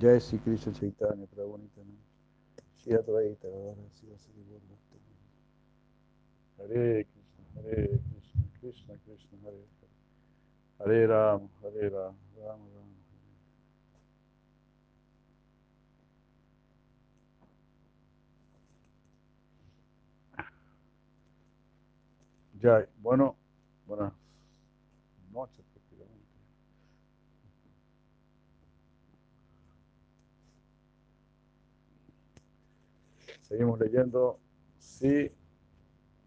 Jai Sri Krishna Chaitanya Prabhu Nityananda Shri Advaita Gadadhara Siva Sri Gaura Bhakta Hare Krishna Hare Krishna Krishna Krishna Hare Hare. Ram Hare Ram Ram Ram Jai, bueno, buenas Seguimos leyendo Si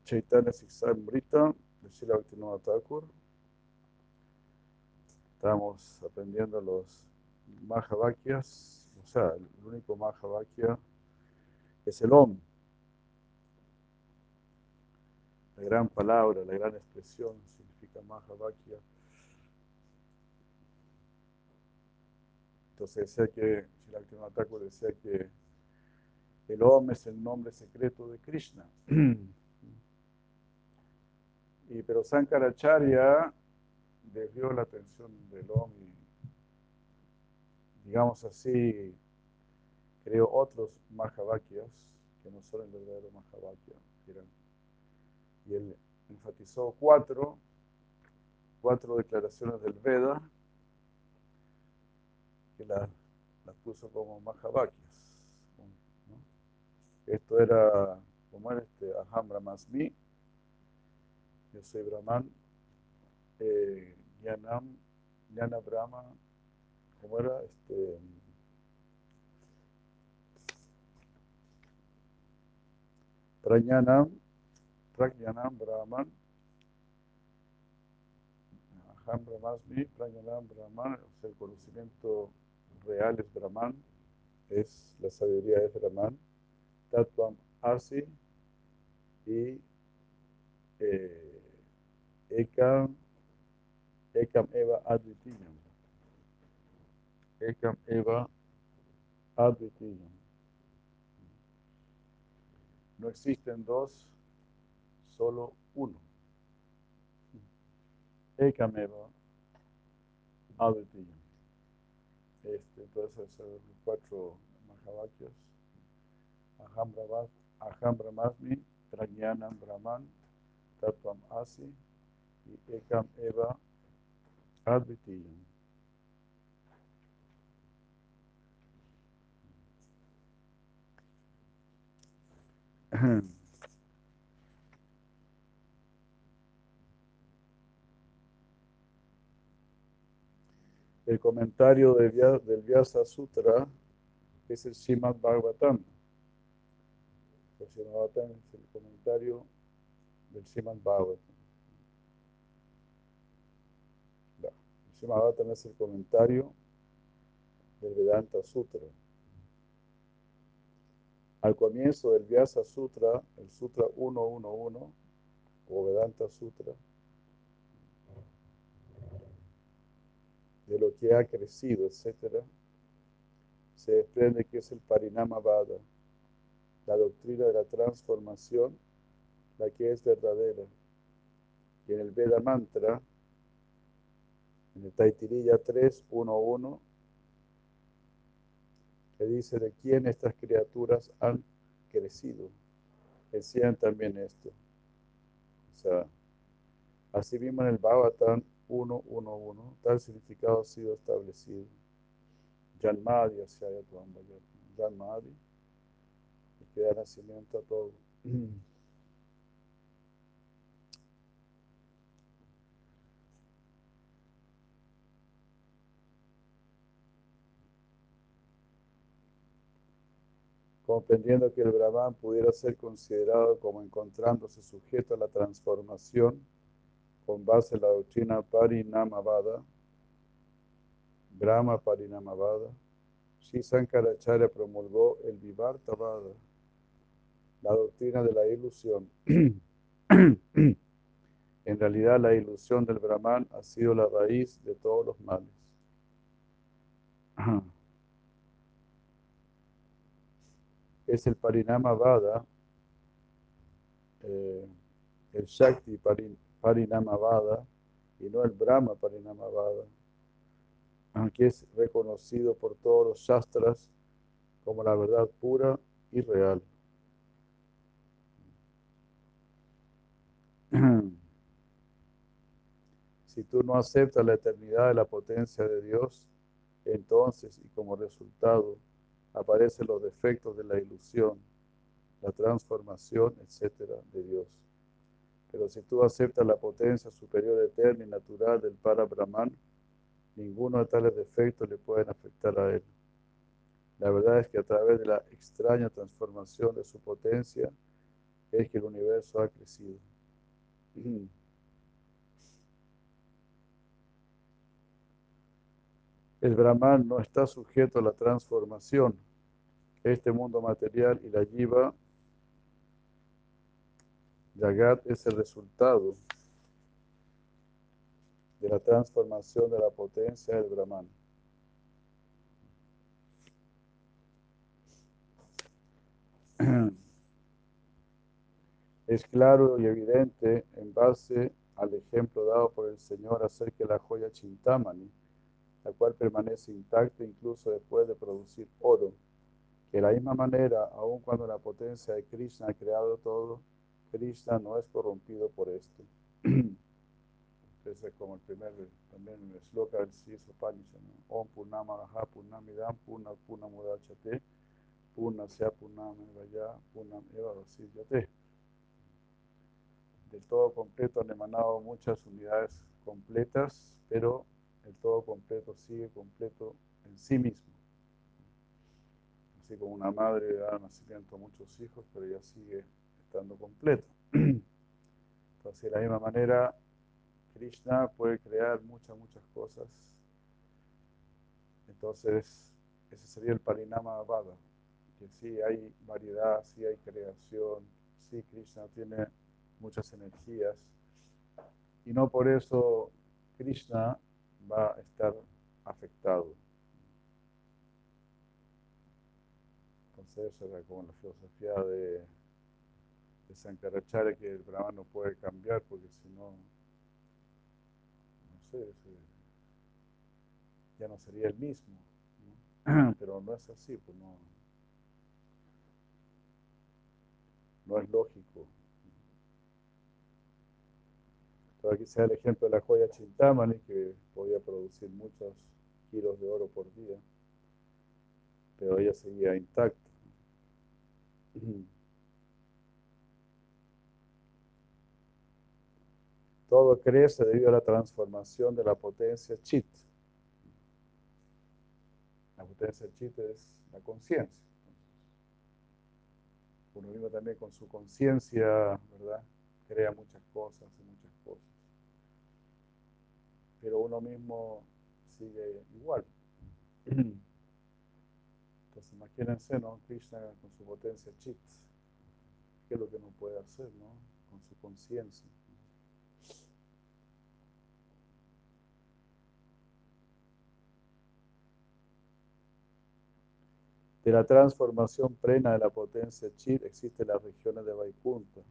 Chaitanya Siksamrita de Srila Bhaktivinoda Thakur. Estamos aprendiendo los Mahavakyas, o sea, el único Mahavakya es el Om. La gran palabra, la gran expresión significa Mahavakya. Entonces decía que, Bhaktivinoda Thakur decía que el Om es el nombre secreto de Krishna. y, pero Sankaracharya desvió la atención del Om y, digamos así, creó otros Mahavakyas que no son el verdadero Mahavakya. Y él enfatizó cuatro, cuatro declaraciones del Veda que las, puso como Mahavakyas. Esto era, como era este, Aham Brahmasmi, yo soy Brahman, eh, Jnanam, Jnana Brahma, ¿cómo era? Este, Prajnanam, Prajnanam Brahman, Aham Brahmasmi, Prajnanam Brahman, o sea, el conocimiento real es Brahman, es la sabiduría es Brahman. Tatvam Asi y eh, Ekam, Ekam Eva Advitiyam. Ekam Eva Advitiyam. No existen dos, solo uno. Ekam Eva Advitiyam. Este, entonces, son los cuatro Mahavakyas. Aham Brahmasmi, Prajnanam Brahman, Tatvam Asi y Ekam Eva Advitiyam. El comentario del Vyasa Sutra es el Srimad Bhagavatam. El Srimad Bhagavatam es el comentario del Srimad Bhagavatam. El es el comentario del Vedanta Sutra. Al comienzo del Vyasa Sutra, el Sutra 111 o Vedanta Sutra, de lo que ha crecido, etc., se desprende que es el Parinama Vada, la doctrina de la transformación, la que es verdadera. Y en el Veda Mantra, en el Taitirilla 3.1.1, que dice de quién estas criaturas han crecido. Decían también esto. O sea, así mismo en el Bhagavatam 1.1.1, tal significado ha sido establecido. Janmadi, Janmadi, que da nacimiento a todo. comprendiendo que el Brahman pudiera ser considerado como encontrándose sujeto a la transformación con base en la doctrina Parinamavada, Brahma Parinamavada, Sri Sankaracharya promulgó el Vivartavada, la doctrina de la ilusión. en realidad la ilusión del Brahman ha sido la raíz de todos los males. Es el Parinamavada, eh, el Shakti Parinamavada, y no el Brahma Parinamavada que es reconocido por todos los shastras como la verdad pura y real. Si tú no aceptas la eternidad de la potencia de Dios, entonces y como resultado aparecen los defectos de la ilusión, la transformación, etcétera, de Dios. Pero si tú aceptas la potencia superior, eterna y natural del Para Brahman, ninguno de tales defectos le pueden afectar a él. La verdad es que a través de la extraña transformación de su potencia es que el universo ha crecido. El Brahman no está sujeto a la transformación. Este mundo material y la yiva, Yagat es el resultado de la transformación de la potencia del Brahman. Es claro y evidente en base al ejemplo dado por el Señor acerca de la joya Chintamani, la cual permanece intacta incluso después de producir oro, de la misma manera, aun cuando la potencia de Krishna ha creado todo, Krishna no es corrompido por esto. Ese es como el primer, también el sloka del Sisa Upanishad, ¿no? Om Purnamadaha Purnamidam Purna Purnamudachate Purnasya Purnamevaya Purnam Eva Vasidyate. Del todo completo han emanado muchas unidades completas, pero el todo completo sigue completo en sí mismo. Así como una madre da nacimiento a muchos hijos, pero ella sigue estando completa. Entonces, de la misma manera, Krishna puede crear muchas, muchas cosas. Entonces, ese sería el Parinama Vada, que sí hay variedad, sí hay creación, sí Krishna tiene muchas energías, y no por eso Krishna va a estar afectado. Entonces, era como la filosofía de, de Sankaracharya, que el Brahman no puede cambiar, porque si no, ya no sería el mismo. Pero no es así, pues no, no es lógico. Entonces aquí se da el ejemplo de la joya Chintamani, que podía producir muchos kilos de oro por día, pero ella seguía intacta. Todo crece debido a la transformación de la potencia chit. La potencia chit es la conciencia. Uno mismo también con su conciencia, ¿verdad? Crea muchas cosas muchas. Pero uno mismo sigue igual. Entonces imagínense, ¿no? Krishna con su potencia chit. ¿Qué es lo que no puede hacer, ¿no? Con su conciencia. De la transformación plena de la potencia Chit existen las regiones de Vaikunta,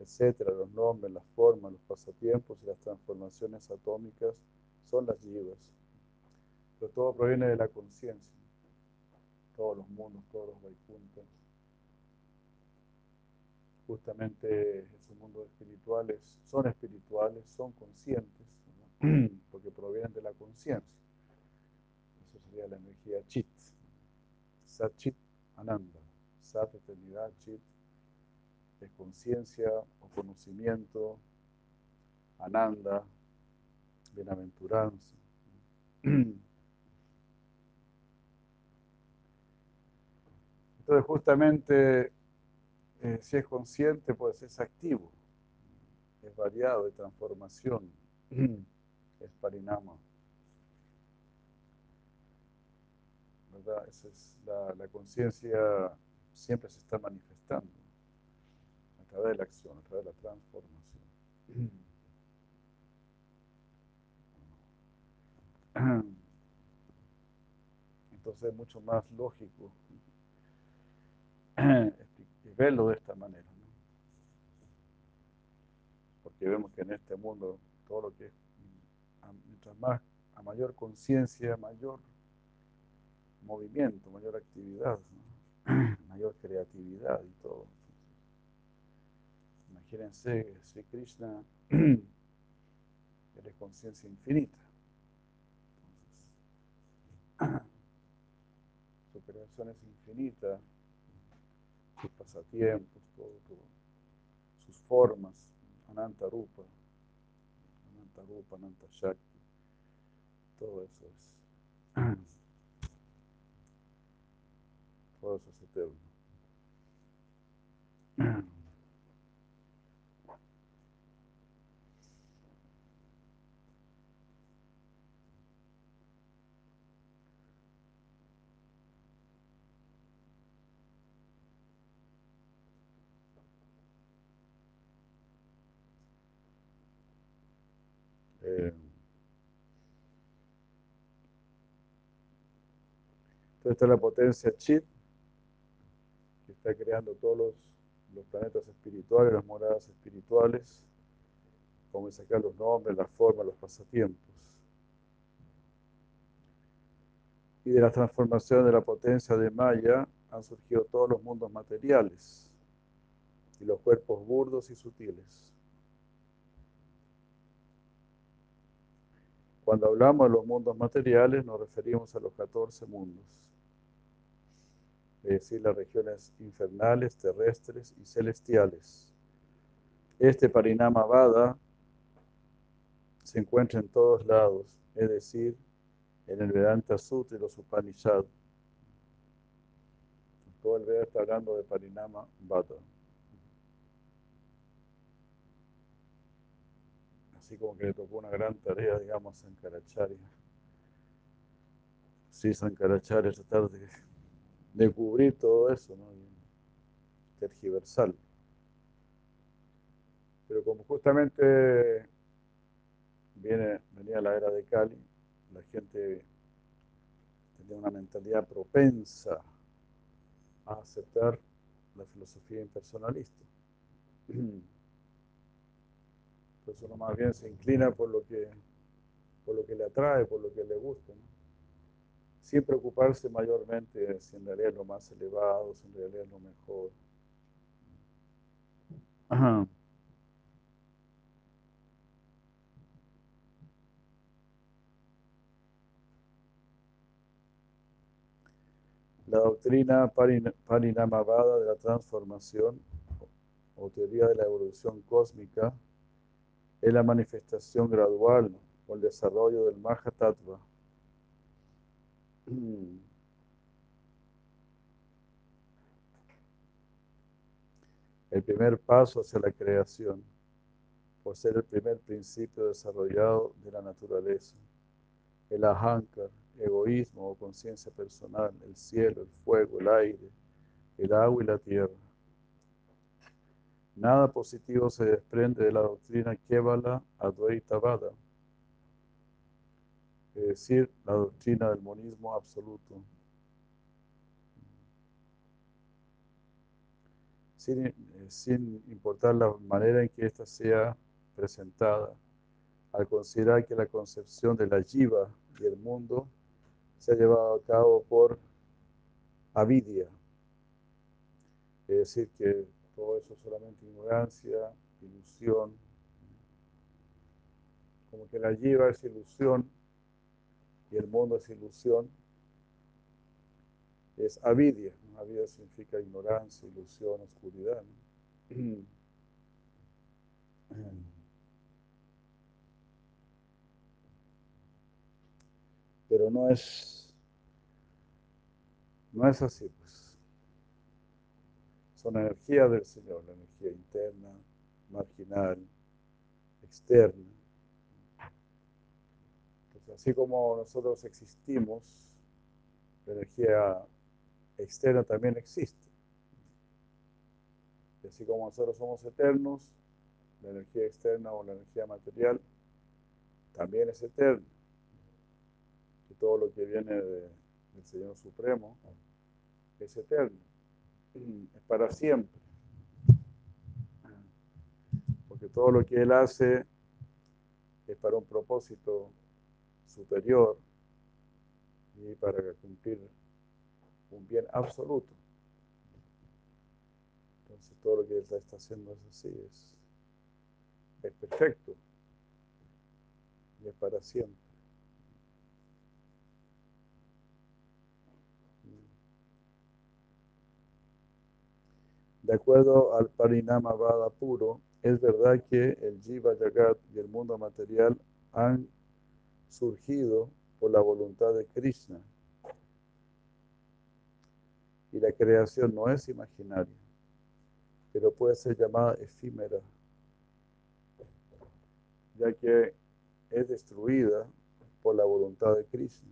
etcétera, los nombres, las formas, los pasatiempos y las transformaciones atómicas son las yivas. Pero todo proviene de la conciencia. Todos los mundos, todos los Vaikuntas. Justamente esos mundos espirituales son espirituales, son conscientes, porque provienen de la conciencia. Eso sería la energía Chit. Satchit Ananda. Sat, eternidad, Chit, es conciencia o conocimiento, Ananda, bienaventuranza. Entonces, justamente, eh, si es consciente, pues es activo, es variado, de transformación, es parinama. la, la conciencia siempre se está manifestando través de la acción, a través de la transformación. Entonces es mucho más lógico verlo de esta manera. Porque vemos que en este mundo todo lo que es, mientras más, a mayor conciencia, mayor movimiento, mayor actividad, mayor creatividad y todo. Imagínense, Sri Krishna, es conciencia infinita. su creación es infinita, sus pasatiempos, todo, sus formas, Ananta Rupa, Ananta Rupa, Ananta Shakti, todo eso es, todo eso es eterno. Eh, entonces esta es la potencia Chit, que está creando todos los, planetas espirituales, las moradas espirituales, como sacar los nombres, las formas, los pasatiempos. Y de la transformación de la potencia de Maya han surgido todos los mundos materiales y los cuerpos burdos y sutiles. Cuando hablamos de los mundos materiales nos referimos a los 14 mundos, es decir, las regiones infernales, terrestres y celestiales. Este Parinama Vada se encuentra en todos lados, es decir, en el Vedanta Sutra y los Upanishads. Todo el Veda está hablando de Parinama Vada. así como que le tocó una gran tarea, digamos, a Sankaracharya. Sí, Sankaracharya tratar de, de cubrir todo eso, ¿no? tergiversal. Pero como justamente viene, venía la era de Cali, la gente tenía una mentalidad propensa a aceptar la filosofía impersonalista. Entonces uno más bien se inclina por lo que, por lo que le atrae, por lo que le gusta. Sin preocuparse mayormente si en realidad es lo más elevado, si en realidad es lo mejor. Ajá. La doctrina Parinamavada de la transformación o teoría de la evolución cósmica es la manifestación gradual o el desarrollo del Mahatattva. El primer paso hacia la creación, por ser el primer principio desarrollado de la naturaleza. El ahankar, egoísmo o conciencia personal, el cielo, el fuego, el aire, el agua y la tierra. Nada positivo se desprende de la doctrina Kevala Advaita Vada, es decir, la doctrina del monismo absoluto. Sin, eh, sin importar la manera en que ésta sea presentada, al considerar que la concepción de la jiva y el mundo se ha llevado a cabo por avidia, es decir, que todo eso es solamente ignorancia, ilusión. Como que la lleva es ilusión y el mundo es ilusión. Es avidia. Avidia significa ignorancia, ilusión, oscuridad. Pero no es, no es así, pues son energía del Señor, la energía interna, marginal, externa. Así como nosotros existimos la energía externa también existe. Y así como nosotros somos eternos, la energía externa o la energía material también es eterna. Y todo lo que viene del Señor Supremo es eterno, es para siempre. Porque todo lo que Él hace es para un propósito superior y para cumplir un bien absoluto. Entonces todo lo que Él está haciendo es así, es, perfecto y es para siempre. De acuerdo al Parinama Vada puro, es verdad que el Jiva Jagat y el mundo material han surgido por la voluntad de Krishna. Y la creación no es imaginaria, pero puede ser llamada efímera, ya que es destruida por la voluntad de Krishna.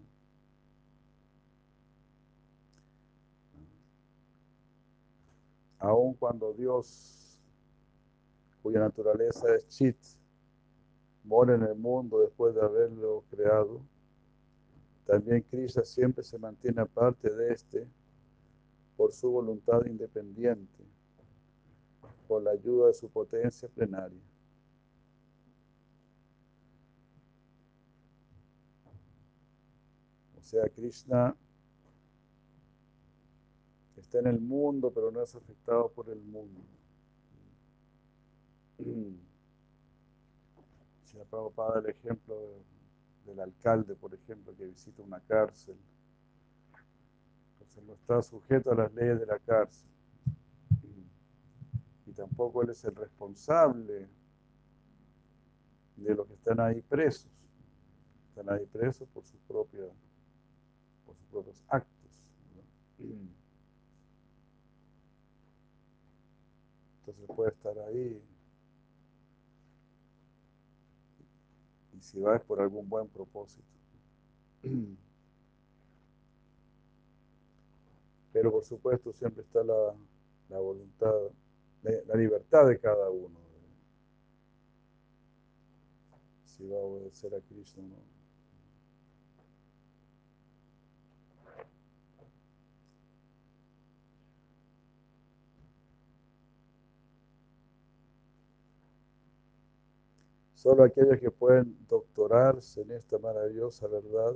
Aun cuando Dios, cuya naturaleza es chit, mora en el mundo después de haberlo creado, también Krishna siempre se mantiene aparte de este por su voluntad independiente, por la ayuda de su potencia plenaria. O sea, Krishna está en el mundo, pero no es afectado por el mundo. Si la Prabhupada el ejemplo del alcalde, por ejemplo, que visita una cárcel. Entonces no está sujeto a las leyes de la cárcel. Y tampoco él es el responsable de los que están ahí presos. Están ahí presos por sus propios, por sus propios actos. Entonces puede estar ahí si va es por algún buen propósito. Pero por supuesto siempre está la, la voluntad, la, la, libertad de cada uno. Si va a obedecer a Cristo o no. Solo aquellos que pueden doctorarse en esta maravillosa verdad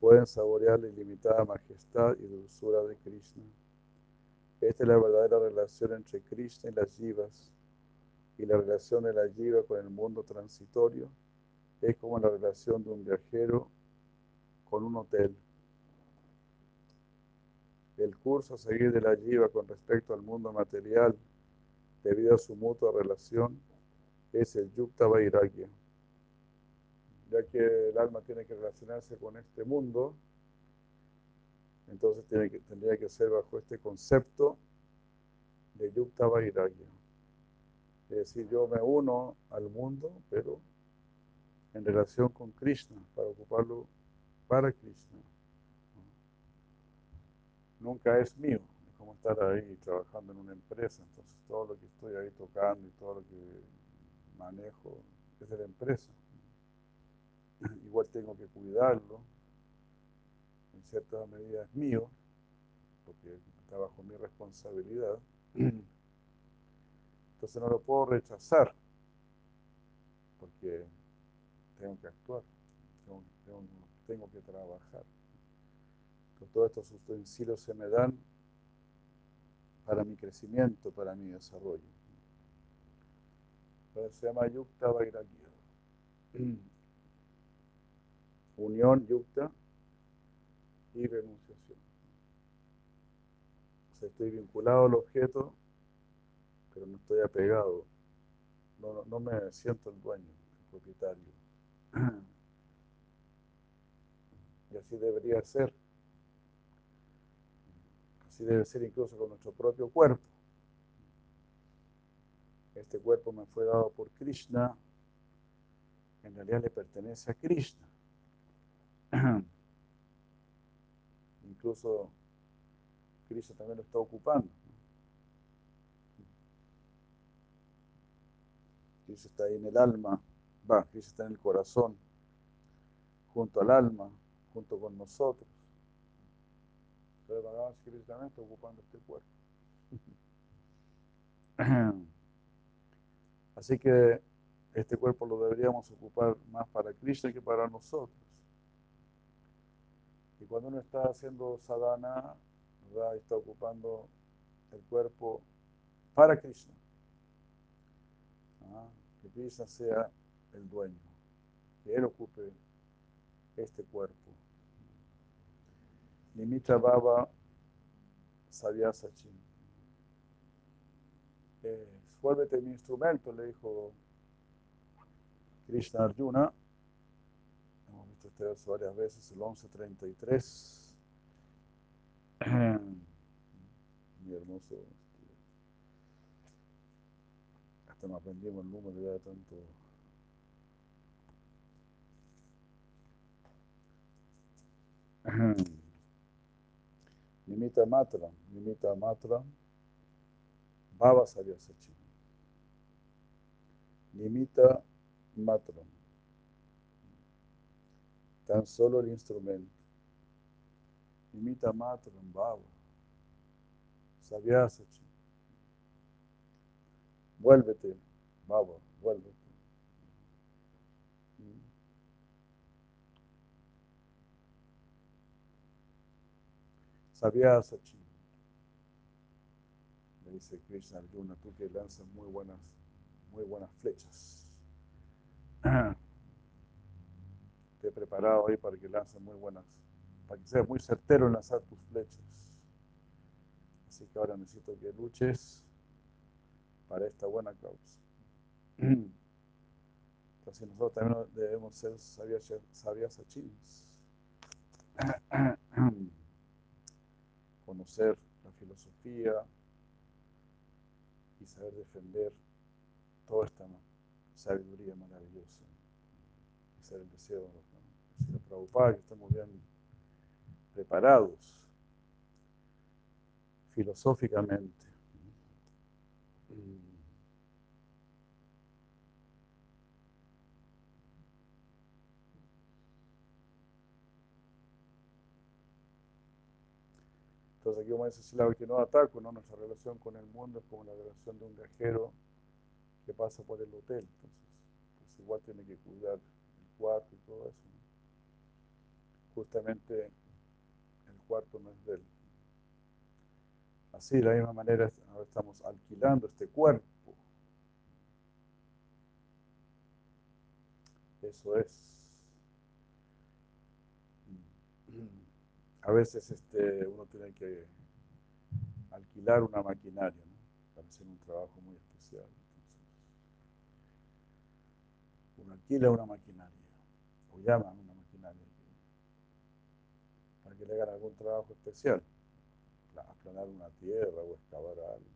pueden saborear la ilimitada majestad y dulzura de Krishna. Esta es la verdadera relación entre Krishna y las jivas. Y la relación de la jiva con el mundo transitorio es como la relación de un viajero con un hotel. El curso a seguir de la jiva con respecto al mundo material, debido a su mutua relación, es el Yukta Vairagya. Ya que el alma tiene que relacionarse con este mundo, entonces tiene que, tendría que ser bajo este concepto de Yukta Vairagya. Es decir, yo me uno al mundo, pero en relación con Krishna, para ocuparlo para Krishna. Nunca es mío, es como estar ahí trabajando en una empresa, entonces todo lo que estoy ahí tocando y todo lo que manejo es de la empresa. Igual tengo que cuidarlo, en cierta medida es mío, porque está bajo mi responsabilidad. Entonces no lo puedo rechazar, porque tengo que actuar, tengo, tengo, que trabajar. Entonces, todos estos utensilios se me dan para mi crecimiento, para mi desarrollo. Se llama Yukta Vairagya. Unión, Yukta y renunciación. O sea, estoy vinculado al objeto, pero no estoy apegado. No, no, no me siento el dueño, el propietario. Y así debería ser. Así debe ser incluso con nuestro propio cuerpo. Este cuerpo me fue dado por Krishna. En realidad le pertenece a Krishna. Incluso Krishna también lo está ocupando. Krishna está ahí en el alma, va, Krishna está en el corazón, junto al alma, junto con nosotros. Pero Bhagavan Krishna también está ocupando este cuerpo. Así que este cuerpo lo deberíamos ocupar más para Krishna que para nosotros. Y cuando uno está haciendo sadhana, está ocupando el cuerpo para Krishna. ¿Ah? Que Krishna sea el dueño, que Él ocupe este cuerpo. Nimita Baba Savyasachin. Eh, vuélvete mi instrumento, le dijo Krishna Arjuna. Hemos visto este verso varias veces, el 1133. Muy hermoso. Hasta nos aprendimos el número ya de tanto. Nimita Matra, Nimita Matra, Baba Saryasachina. Nimita Matra. Tan solo el instrumento. Nimita Matra, Baba. Savyasachina. Vuélvete, Baba, vuélvete. Savyasachina le dice Krishna Arjuna, tú que lanzas muy buenas, muy buenas flechas. He preparado hoy para que lances muy buenas, para que seas muy certero en lanzar tus flechas. Así que ahora necesito que luches para esta buena causa. Entonces nosotros también debemos ser sabias, sabias. Conocer la filosofía, y saber defender toda esta sabiduría maravillosa. Ese el deseo de los Prabhupada, que estamos bien preparados filosóficamente. Entonces aquí como dice Silava que no ataco, ¿no? Nuestra relación con el mundo es como la relación de un viajero que pasa por el hotel. Entonces, pues igual tiene que cuidar el cuarto y todo eso. Justamente el cuarto no es de él. Así, de la misma manera, ahora estamos alquilando este cuerpo. Eso es. a veces este, uno tiene que alquilar una maquinaria ¿no? para hacer un trabajo muy especial. Uno alquila una maquinaria o llama a una maquinaria para que le hagan algún trabajo especial, aplanar una tierra o excavar algo.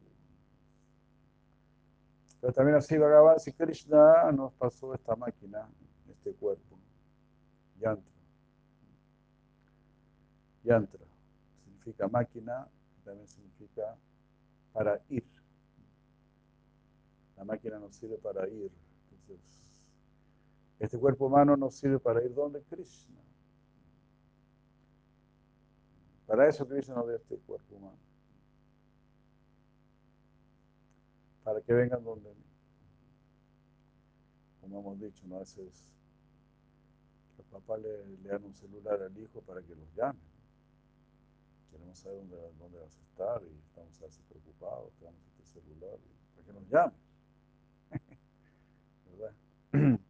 Pero también así Bhagavan si Krishna nos pasó esta máquina, este cuerpo, yantra yantra. Significa máquina, también significa para ir. La máquina nos sirve para ir. Entonces, este cuerpo humano nos sirve para ir donde Krishna. Para eso Krishna nos dio este cuerpo humano. Para que vengan donde mí. Como hemos dicho, a veces los papás le, dan un celular al hijo para que los llame queremos saber dónde, dónde, vas a estar y estamos a veces preocupados, tenemos este celular para que nos llamen. ¿Verdad?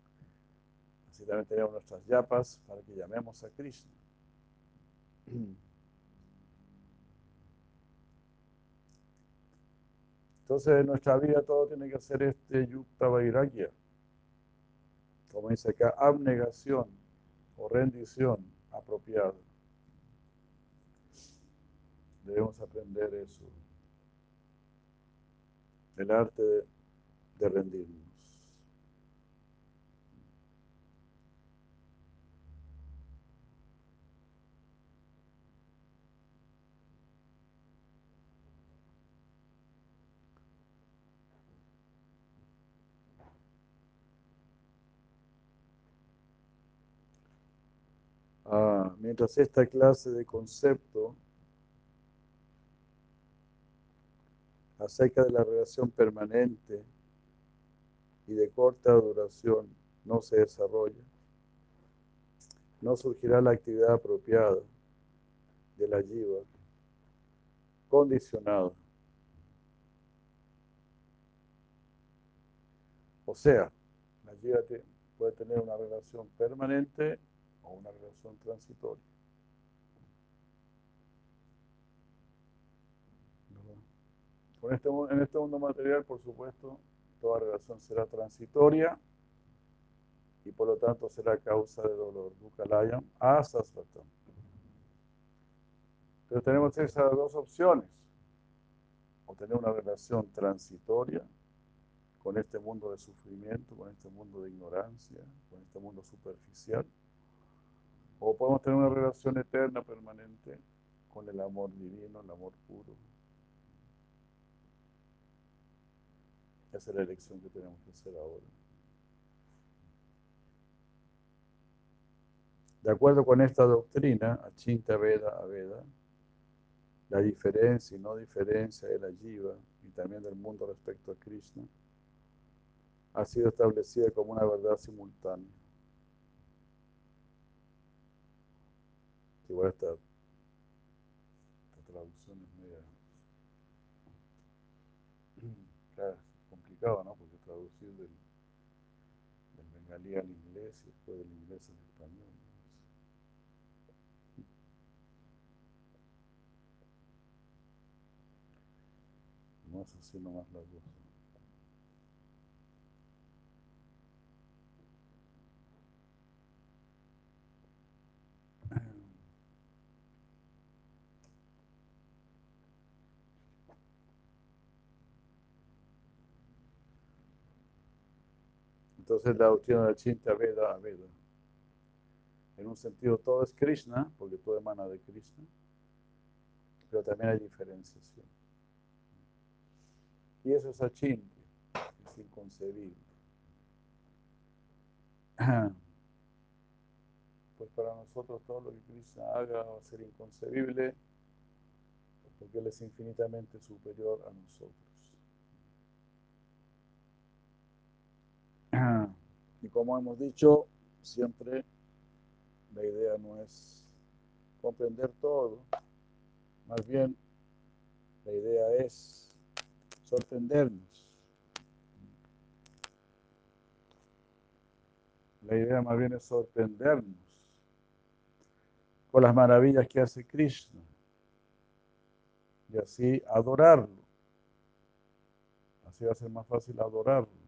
Así también tenemos nuestras yapas para que llamemos a Krishna. Entonces en nuestra vida todo tiene que ser este yukta vairagya. Como dice acá, abnegación o rendición apropiada. Debemos aprender eso. El arte de, rendirnos. Mientras esta clase de concepto acerca de la relación permanente y de corta duración no se desarrolla, no surgirá la actividad apropiada de la jiva condicionada. O sea, la jiva puede tener una relación permanente o una relación transitoria. Con este, en este mundo material, por supuesto, toda relación será transitoria y por lo tanto será causa de dolor. Dukalayam asasvatam. Pero tenemos esas dos opciones. O tener una relación transitoria con este mundo de sufrimiento, con este mundo de ignorancia, con este mundo superficial. O podemos tener una relación eterna, permanente, con el amor divino, el amor puro. Esa es la elección que tenemos que hacer ahora. De acuerdo con esta doctrina, Achinta Veda Veda, la diferencia y no diferencia de la Jiva y también del mundo respecto a Krishna ha sido establecida como una verdad simultánea. Igual esta, esta traducción es media claro, complicado, ¿no? Porque traducir del, del bengalí al inglés y después del inglés al español. Vamos así nomás las dos. Entonces la doctrina de la Chinta Veda a Veda. En un sentido todo es Krishna, porque todo emana de Krishna, pero también hay diferenciación. Y eso es achinte, es inconcebible. Pues para nosotros todo lo que Krishna haga va a ser inconcebible porque Él es infinitamente superior a nosotros. Y como hemos dicho, siempre la idea no es comprender todo, más bien la idea es sorprendernos. La idea más bien es sorprendernos con las maravillas que hace Krishna y así adorarlo. Así va a ser más fácil adorarlo.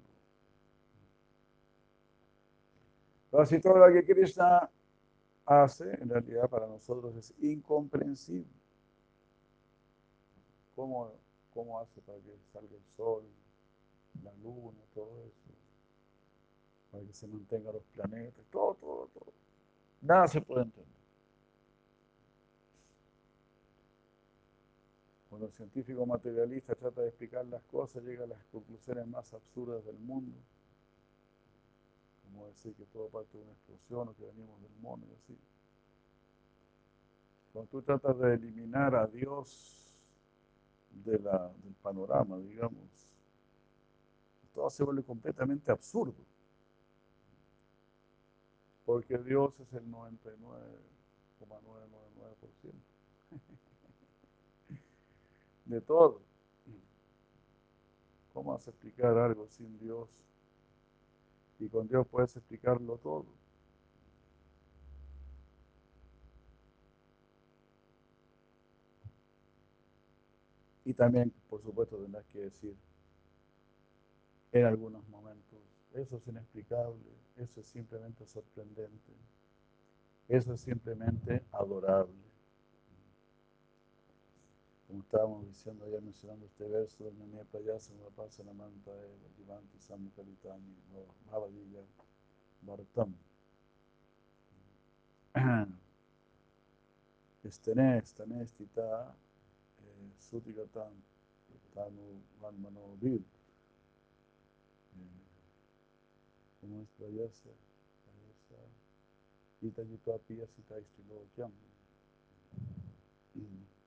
Pero si todo lo que Krishna hace, en realidad para nosotros es incomprensible. ¿Cómo, cómo hace para que salga el sol, la luna, todo eso? Para que se mantengan los planetas, todo, todo, todo. Nada se puede entender. Cuando el científico materialista trata de explicar las cosas, llega a las conclusiones más absurdas del mundo como decir que todo parte de una explosión o que venimos del mono y así. Cuando tú tratas de eliminar a Dios de la, del panorama, digamos, todo se vuelve completamente absurdo. Porque Dios es el 99,999% de todo. ¿Cómo vas a explicar algo sin Dios? Y con Dios puedes explicarlo todo. Y también, por supuesto, tendrás que decir en algunos momentos, eso es inexplicable, eso es simplemente sorprendente, eso es simplemente adorable. Como estábamos diciendo ayer mencionando este verso del Nania Prayasa, pasa la manta de Divanti Samukalitani, Bhavadilla, Bhartam. Estene, estene, stita, eh, sutikatan, tanu, vanmano, vid. Eh, ¿Cómo es Istilokyam.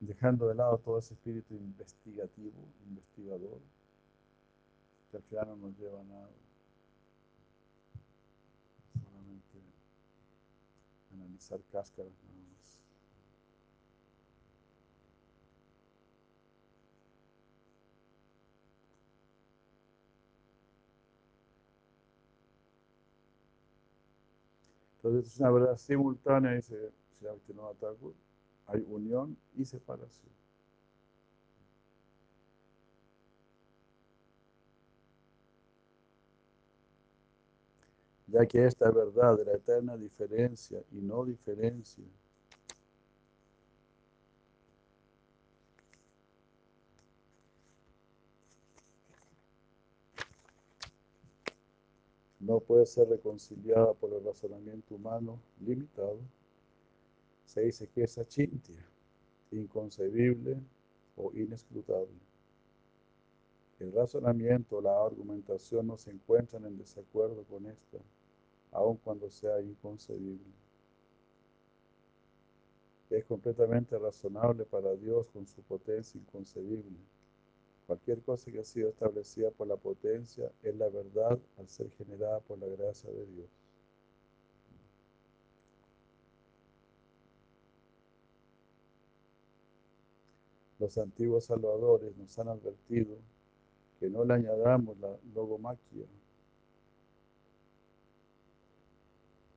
Dejando de lado todo ese espíritu investigativo, investigador, que al final no nos lleva a nada. Solamente analizar cáscaras nada. Entonces es una verdad simultánea, dice Sri Thakur, hay unión y separación. ya que esta verdad de la eterna diferencia y no diferencia no puede ser reconciliada por el razonamiento humano limitado, se dice que es achintia, inconcebible o inescrutable. El razonamiento o la argumentación no se encuentran en desacuerdo con esta aun cuando sea inconcebible. Es completamente razonable para Dios con su potencia inconcebible. Cualquier cosa que ha sido establecida por la potencia es la verdad al ser generada por la gracia de Dios. Los antiguos salvadores nos han advertido que no le añadamos la logomaquia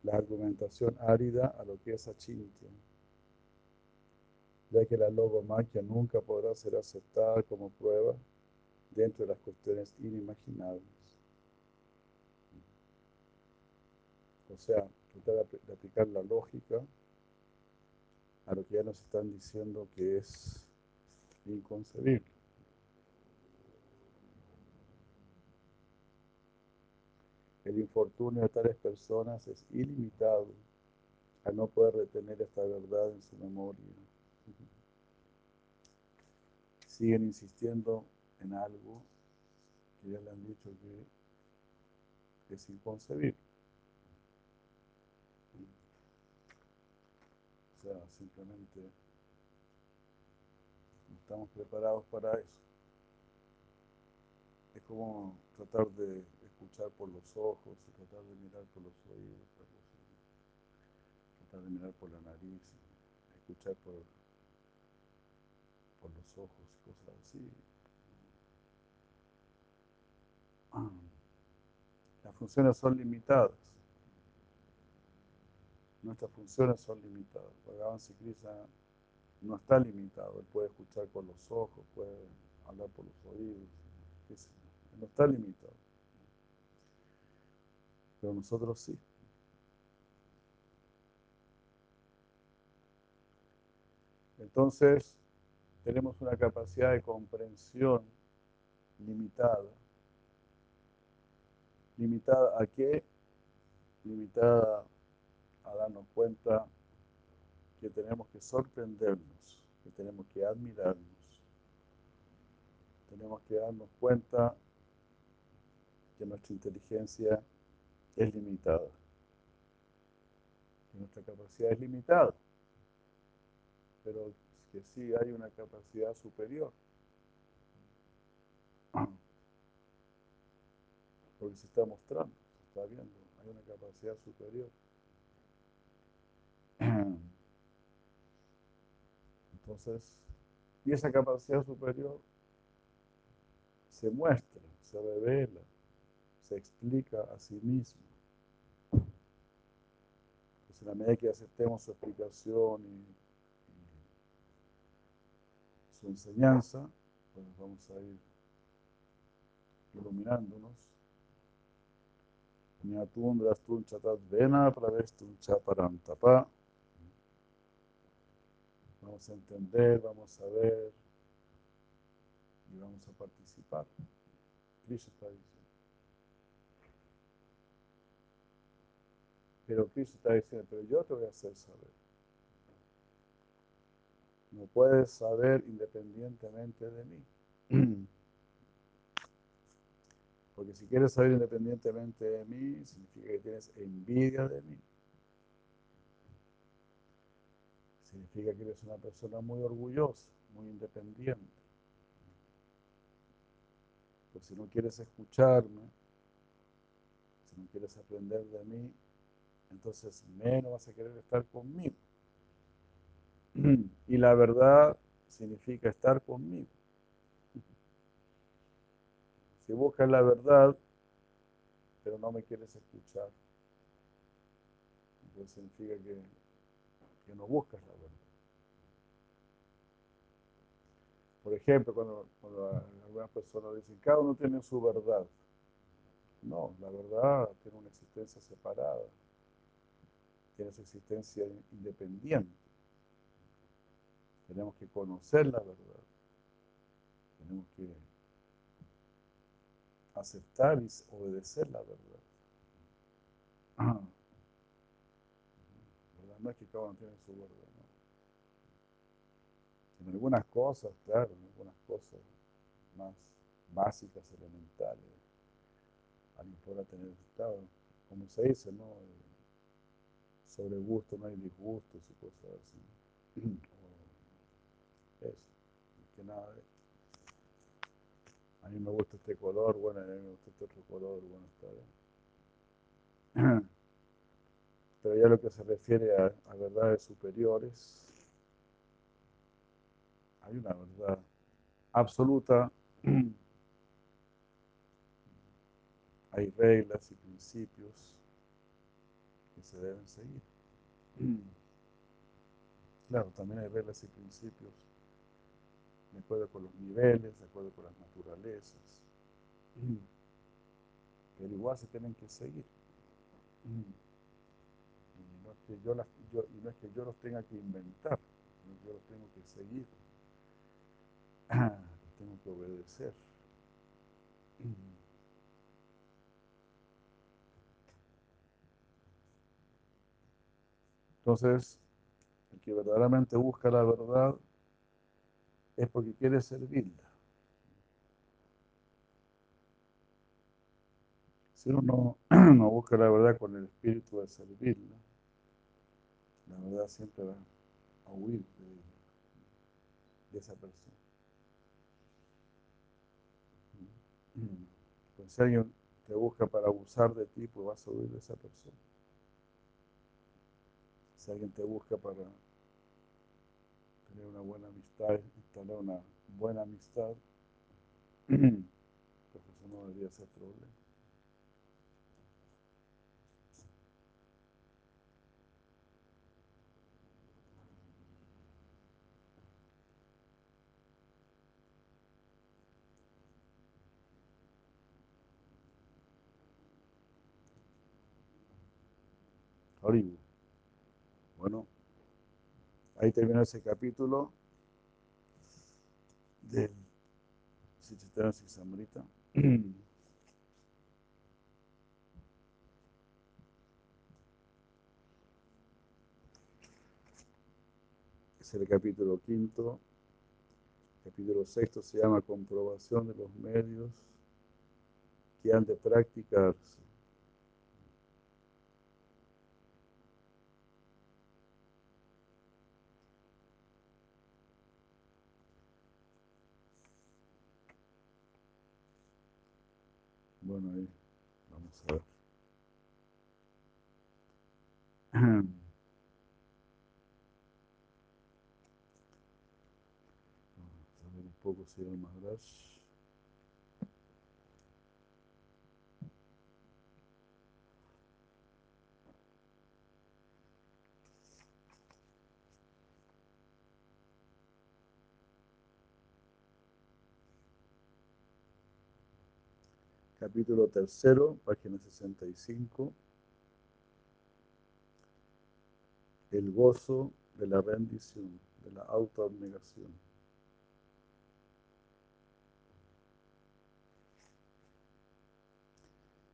la argumentación árida a lo que es achintya, ya que la logomaquia nunca podrá ser aceptada como prueba dentro de las cuestiones inimaginables. O sea, tratar de aplicar la lógica a lo que ya nos están diciendo que es inconcebible. El infortunio de tales personas es ilimitado al no poder retener esta verdad en su memoria. Siguen insistiendo en algo que ya le han dicho que es inconcebible. O sea, simplemente estamos preparados para eso. Es como tratar de escuchar por los ojos, tratar de mirar por los oídos, tratar de mirar por la nariz, escuchar por, por los ojos y cosas así. Las funciones son limitadas. Nuestras funciones son limitadas. Bhagavan Krishna no está limitado. Él puede escuchar por los ojos, puede hablar por los oídos. No está limitado pero nosotros sí. Entonces, tenemos una capacidad de comprensión limitada. ¿Limitada a qué? Limitada a darnos cuenta que tenemos que sorprendernos, que tenemos que admirarnos. Tenemos que darnos cuenta que nuestra inteligencia es limitada. nuestra capacidad es limitada. Pero que sí hay una capacidad superior. Porque se está mostrando, se está viendo, hay una capacidad superior. Entonces, y esa capacidad superior se muestra, se revela, se explica a sí mismo. Pues en la medida que aceptemos su explicación y, su enseñanza, pues vamos a ir iluminándonos. Vena. Vamos a entender, vamos a ver y vamos a participar. Krishna está diciendo. Pero Cristo está diciendo, pero yo te voy a hacer saber. No puedes saber independientemente de mí. Porque si quieres saber independientemente de mí, significa que tienes envidia de mí. Significa que eres una persona muy orgullosa, muy independiente. Pues si no quieres escucharme, si no quieres aprender de mí, entonces menos vas a querer estar conmigo. Y la verdad significa estar conmigo. Si buscas la verdad, pero no me quieres escuchar, entonces significa que, que no buscas la verdad. Por ejemplo, cuando, algunas personas dicen, cada uno tiene su verdad. No, la verdad tiene una existencia separada, tiene su existencia independiente. Tenemos que conocer la verdad. Tenemos que aceptar y obedecer la verdad. No es que cada uno tiene su verdad. En algunas cosas, claro, en algunas cosas más básicas, elementales, alguien podrá tener estado, como se dice, ¿no? Sobre gusto no hay disgustos y cosas así. Eso, que nada de a mí me gusta este color, bueno, a mí me gusta este otro color, bueno, está bien. Pero ya lo que se refiere a, verdades superiores, hay una verdad absoluta, hay reglas y principios que se deben seguir. Claro, también hay reglas y principios de acuerdo con los niveles, de acuerdo con las naturalezas. Pero igual se tienen que seguir. Y no es que yo, las, y no es que yo los tenga que inventar, yo los tengo que seguir. tengo que obedecer. Entonces, el que verdaderamente busca la verdad es porque quiere servirla. Si uno no, busca la verdad con el espíritu de servirla, la verdad siempre va a huir de, esa persona. Pues si alguien te busca para abusar de ti, pues vas a huir de esa persona. Si alguien te busca para tener una buena amistad, instalar una buena amistad, pues eso no debería ser problema. Bueno, Ahí terminó ese capítulo del Sichitana Samrita. Es el capítulo quinto. capítulo sexto se llama Comprobación de los medios que han de practicarse Bueno, ahí vamos a ver. Vamos a ver un poco si hay más capítulo tercero, página 65. El gozo de la rendición, de la autoabnegación.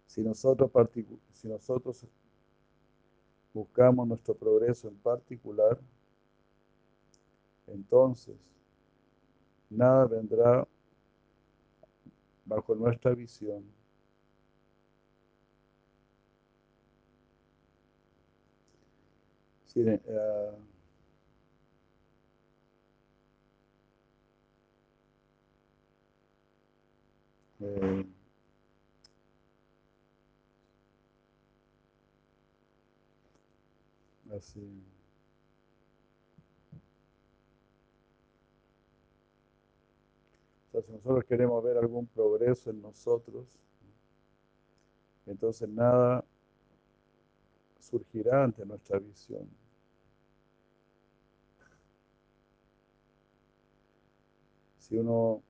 Si nosotros, si nosotros buscamos nuestro progreso en particular, entonces nada vendrá bajo nuestra visión Sí, uh, eh, así. O sea, si nosotros queremos ver algún progreso en nosotros, entonces nada surgirá ante nuestra visión. Si uno,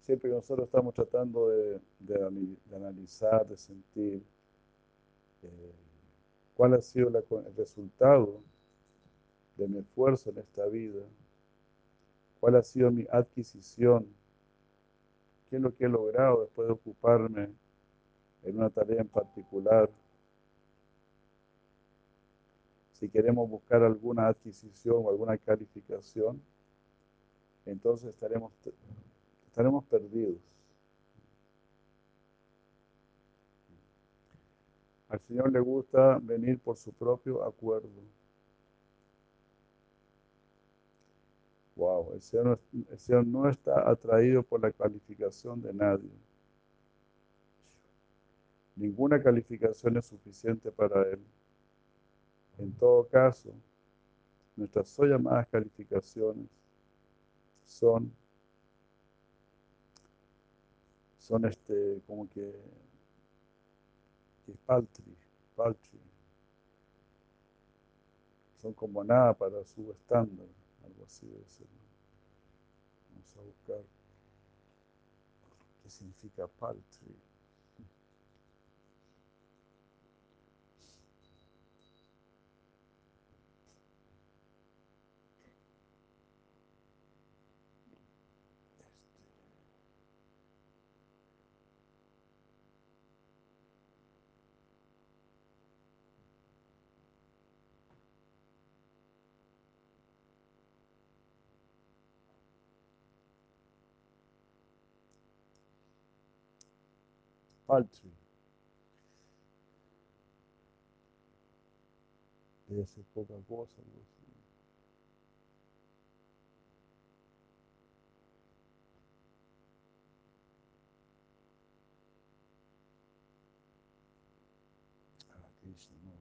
siempre que nosotros estamos tratando de, analizar, de sentir eh, cuál ha sido el resultado de mi esfuerzo en esta vida, cuál ha sido mi adquisición, qué es lo que he logrado después de ocuparme en una tarea en particular. Si queremos buscar alguna adquisición o alguna calificación, entonces estaremos, estaremos perdidos. Al Señor le gusta venir por su propio acuerdo. Wow, el Señor, el Señor no está atraído por la calificación de nadie. Ninguna calificación es suficiente para Él. En todo caso, nuestras so llamadas calificaciones son, son este, como que, que paltry, paltry. Son como nada para su estándar, algo así de ser. Vamos a buscar qué significa paltry. Paltry. Debe ser poca cosa. Algo así. Ah, Krishna, no.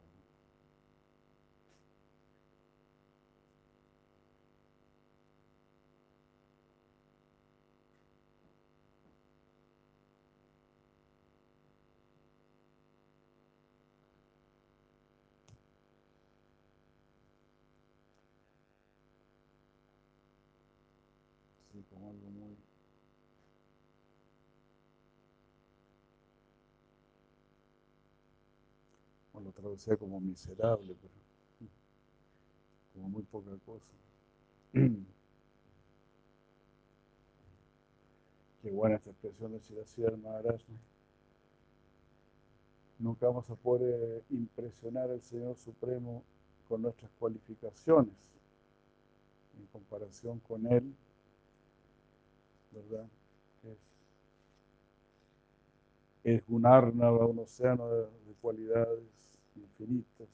Sí, como algo muy... O lo traducía como miserable, pero como muy poca cosa. Qué buena esta expresión de Siracía Maharaj. Nunca vamos a poder impresionar al Señor Supremo con nuestras cualificaciones en comparación con Él, ¿verdad? Es, es un árnava, un océano de, de cualidades infinitas.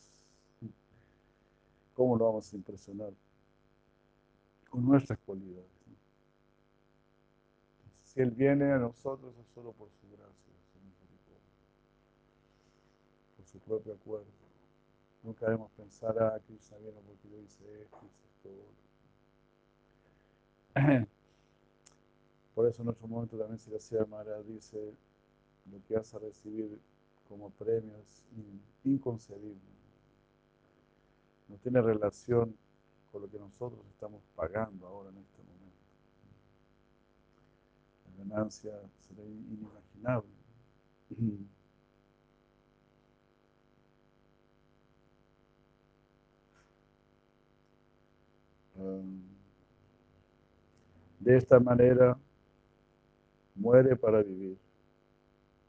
¿Cómo lo vamos a impresionar? Con nuestras cualidades. Si Él viene a nosotros es solo por su gracia, su por su propio acuerdo. Nunca debemos pensar, ah, Krishna viene porque yo hice esto, hice esto. Por eso en otro momento también le hacía Mara dice, lo que vas a recibir como premio es inconcebible. No tiene relación con lo que nosotros estamos pagando ahora en este momento. La ganancia será inimaginable. De esta manera, muere para vivir,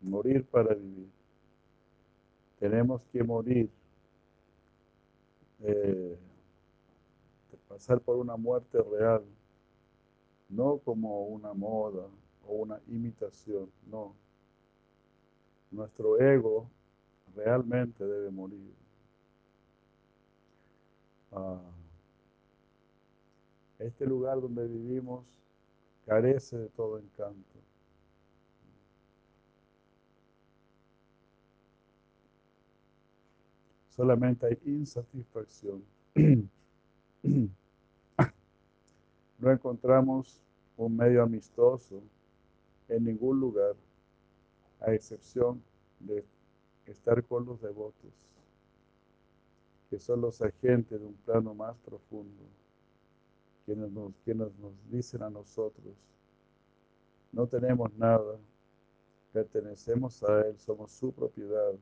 morir para vivir. Tenemos que morir, eh, pasar por una muerte real, no como una moda o una imitación, no. Nuestro ego realmente debe morir. ah, este lugar donde vivimos carece de todo encanto. Solamente hay insatisfacción. No encontramos un medio amistoso en ningún lugar, a excepción de estar con los devotos, que son los agentes de un plano más profundo, quienes nos, dicen a nosotros, no tenemos nada, pertenecemos a Él, somos su propiedad.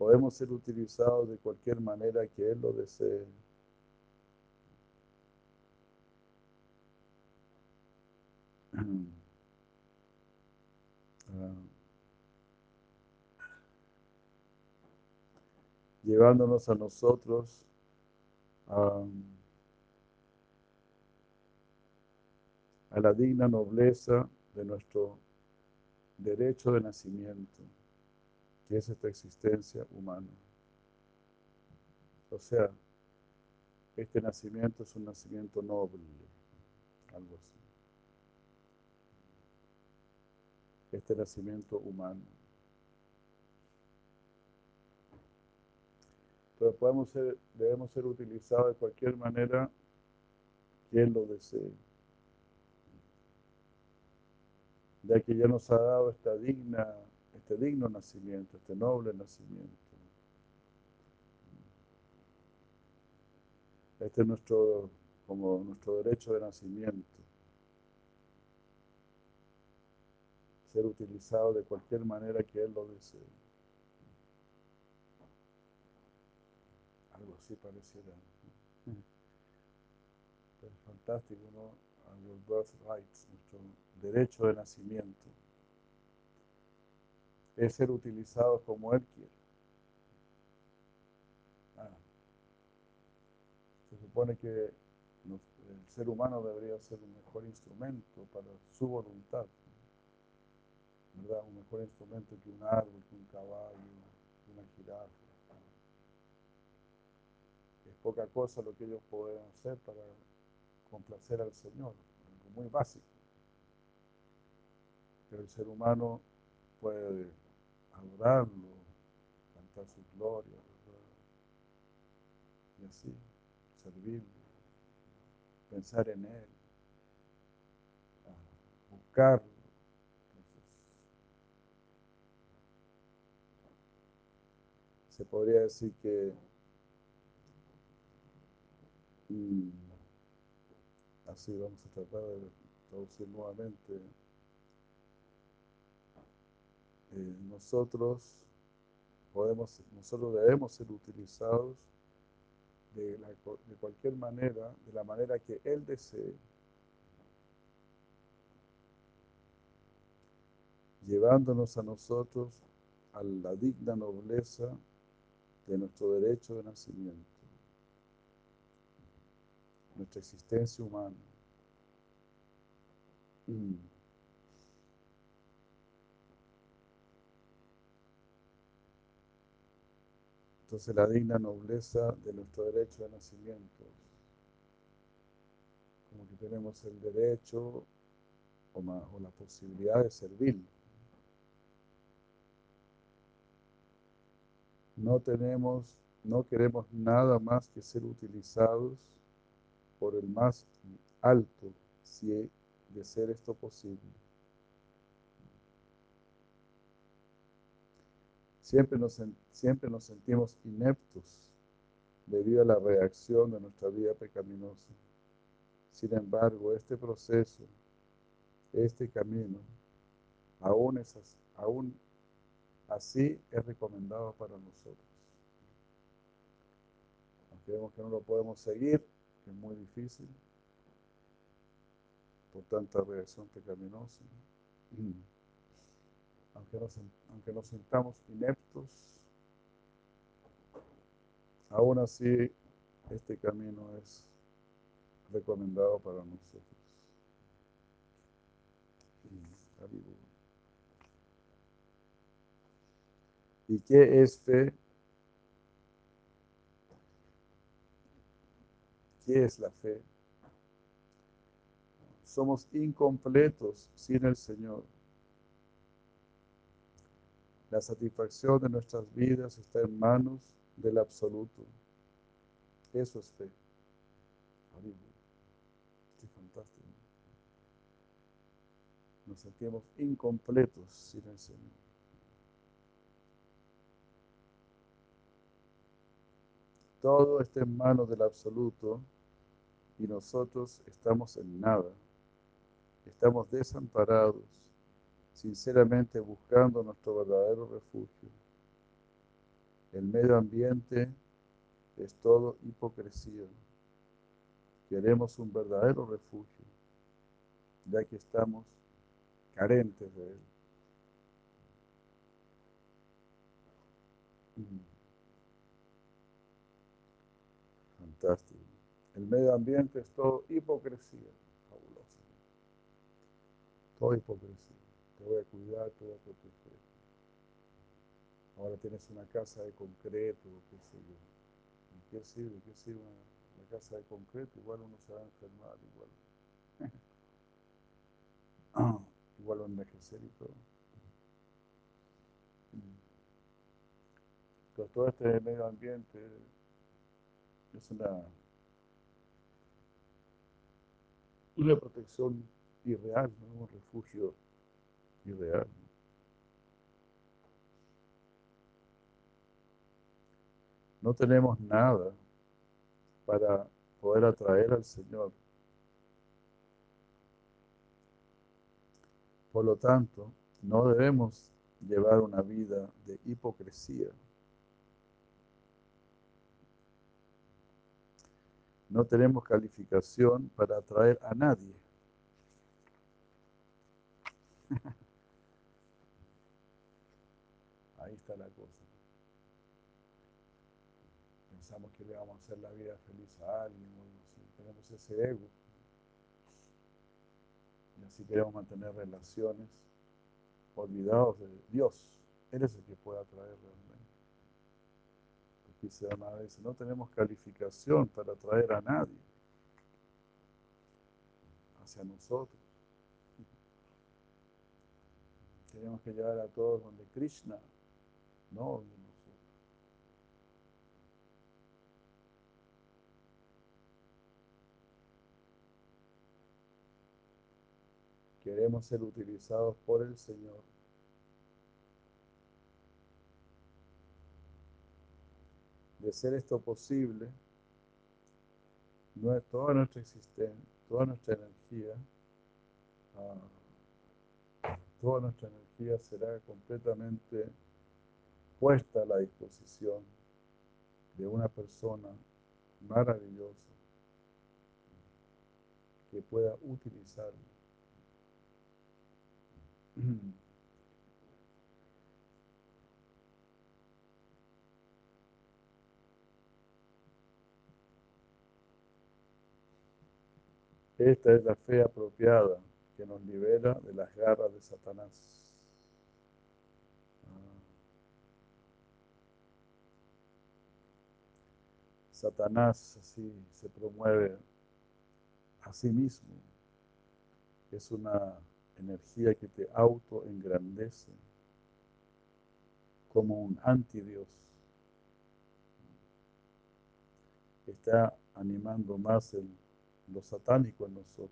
Podemos ser utilizados de cualquier manera que Él lo desee. Ah, llevándonos a nosotros a, a la digna nobleza de nuestro derecho de nacimiento, que es esta existencia humana. O sea, este nacimiento es un nacimiento noble, algo así. Este nacimiento humano. Pero podemos ser, debemos ser utilizados de cualquier manera Él lo desee. Ya que ya nos ha dado esta digna, este digno nacimiento, este noble nacimiento. Este es nuestro, como nuestro derecho de nacimiento. Ser utilizado de cualquier manera que Él lo desee. algo así pareciera. Es fantástico, ¿no? Your birth rights, nuestro derecho de nacimiento, es ser utilizado como Él quiere. Ah. Se supone que el ser humano debería ser un mejor instrumento para su voluntad. Un mejor instrumento que un árbol, que un caballo, que una jirafa poca cosa lo que ellos pueden hacer para complacer al Señor, algo muy básico. Pero el ser humano puede adorarlo, cantar su gloria, y así, servirlo, pensar en Él, buscarlo. se podría decir que y así vamos a tratar de traducir nuevamente. Eh, nosotros podemos, nosotros debemos ser utilizados de, cualquier manera, de la manera que Él desee, llevándonos a nosotros a la digna nobleza de nuestro derecho de nacimiento nuestra existencia humana. Mm. Entonces la digna nobleza de nuestro derecho de nacimiento, como que tenemos el derecho o, o la posibilidad de servir. No tenemos, no queremos nada más que ser utilizados por el más alto, si de ser esto posible. Siempre nos, sentimos ineptos debido a la reacción de nuestra vida pecaminosa. Sin embargo, este proceso, este camino, aún, así es recomendado para nosotros. Aunque vemos que no lo podemos seguir, es muy difícil por tanta reacción pecaminosa aunque nos, aunque nos ineptos, aún así este camino es recomendado para nosotros. Y que este, ¿qué es la fe? Somos incompletos sin el Señor. La satisfacción de nuestras vidas está en manos del absoluto. Eso es fe. Estoy fantástico. Nos sentimos incompletos sin el Señor. Todo está en manos del absoluto y nosotros estamos en nada. Estamos desamparados sinceramente buscando nuestro verdadero refugio. El medio ambiente es todo hipocresía. Queremos un verdadero refugio, ya que estamos carentes de él. Fantástico. El medio ambiente es todo hipocresía. Fabuloso. Todo hipocresía te voy a cuidar, te voy a proteger. Ahora tienes una casa de concreto, qué sé yo. ¿Qué sirve? ¿Qué sirve una, casa de concreto? Igual uno se va a enfermar, igual. igual va a envejecer y todo. Pero todo este medio ambiente es una, una protección irreal, ¿no? un refugio irreal. No tenemos nada para poder atraer al Señor. Por lo tanto, no debemos llevar una vida de hipocresía. No tenemos calificación para atraer a nadie. Ahí está la cosa. Pensamos que le vamos a hacer la vida feliz a alguien, tenemos ese ego. Y así queremos mantener relaciones olvidados de Dios. Él es el que puede atraer realmente. Aquí se llama a no tenemos calificación para atraer a nadie hacia nosotros. Tenemos que llevar a todos donde Krishna, no donde Queremos ser utilizados por el Señor. De ser esto posible, toda nuestra existencia, toda nuestra energía, ah, toda nuestra energía será completamente puesta a la disposición de una persona maravillosa que pueda Esta es la fe apropiada que nos libera de las garras de Satanás. Satanás así se promueve a sí mismo. Es una energía que te auto-engrandece como un antidios. Está animando más el, lo satánico en nosotros.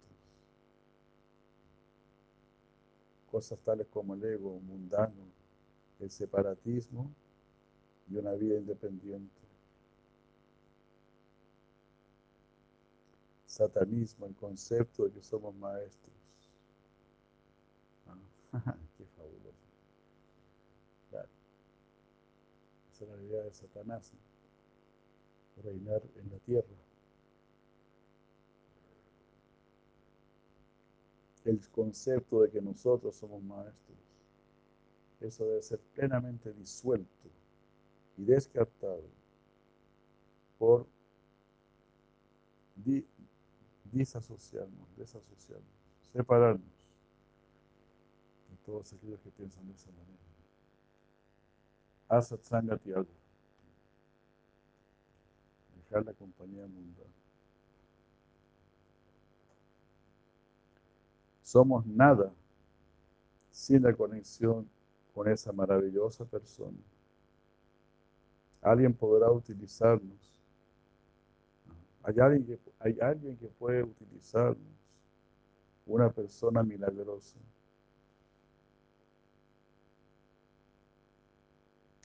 Cosas tales como el ego mundano, el separatismo y una vida independiente. satanismo, el concepto de que somos maestros. Qué fabuloso. Claro. Esa es la idea de Satanás, reinar en la tierra. El concepto de que nosotros somos maestros, eso debe ser plenamente disuelto y descartado por disasociarnos, desasociarnos, separarnos todos aquellos que piensan de esa manera. Haz satsanga Dejar la compañía mundana. Somos nada sin la conexión con esa maravillosa persona. Alguien podrá utilizarnos. Hay alguien que, hay alguien que puede utilizarnos. Una persona milagrosa.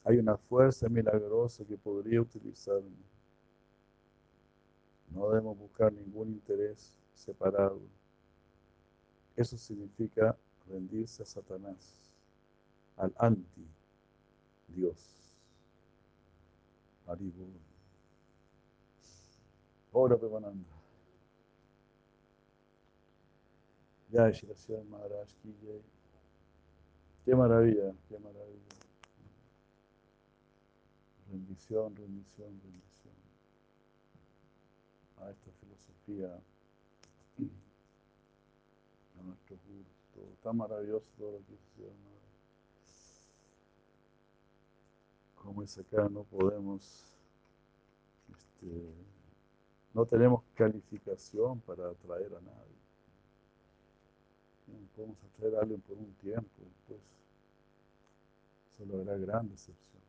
Hay una fuerza milagrosa que podría utilizarnos. No debemos buscar ningún interés separado. Eso significa rendirse a Satanás al anti-Dios. Haribu. Ahora Pemananda. Ya, Shirasya Maharaj Qué maravilla, qué maravilla. Rendición, rendición, rendición. A esta filosofía, a nuestro gusto. Tan maravilloso todo lo que hicieron. como es acá, no podemos, este, no tenemos calificación para atraer a nadie. Podemos atraer a alguien por un tiempo, después se logra gran decepción.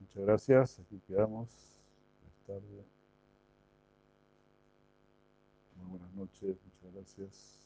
Muchas gracias, aquí quedamos. Buenas noches, muchas gracias.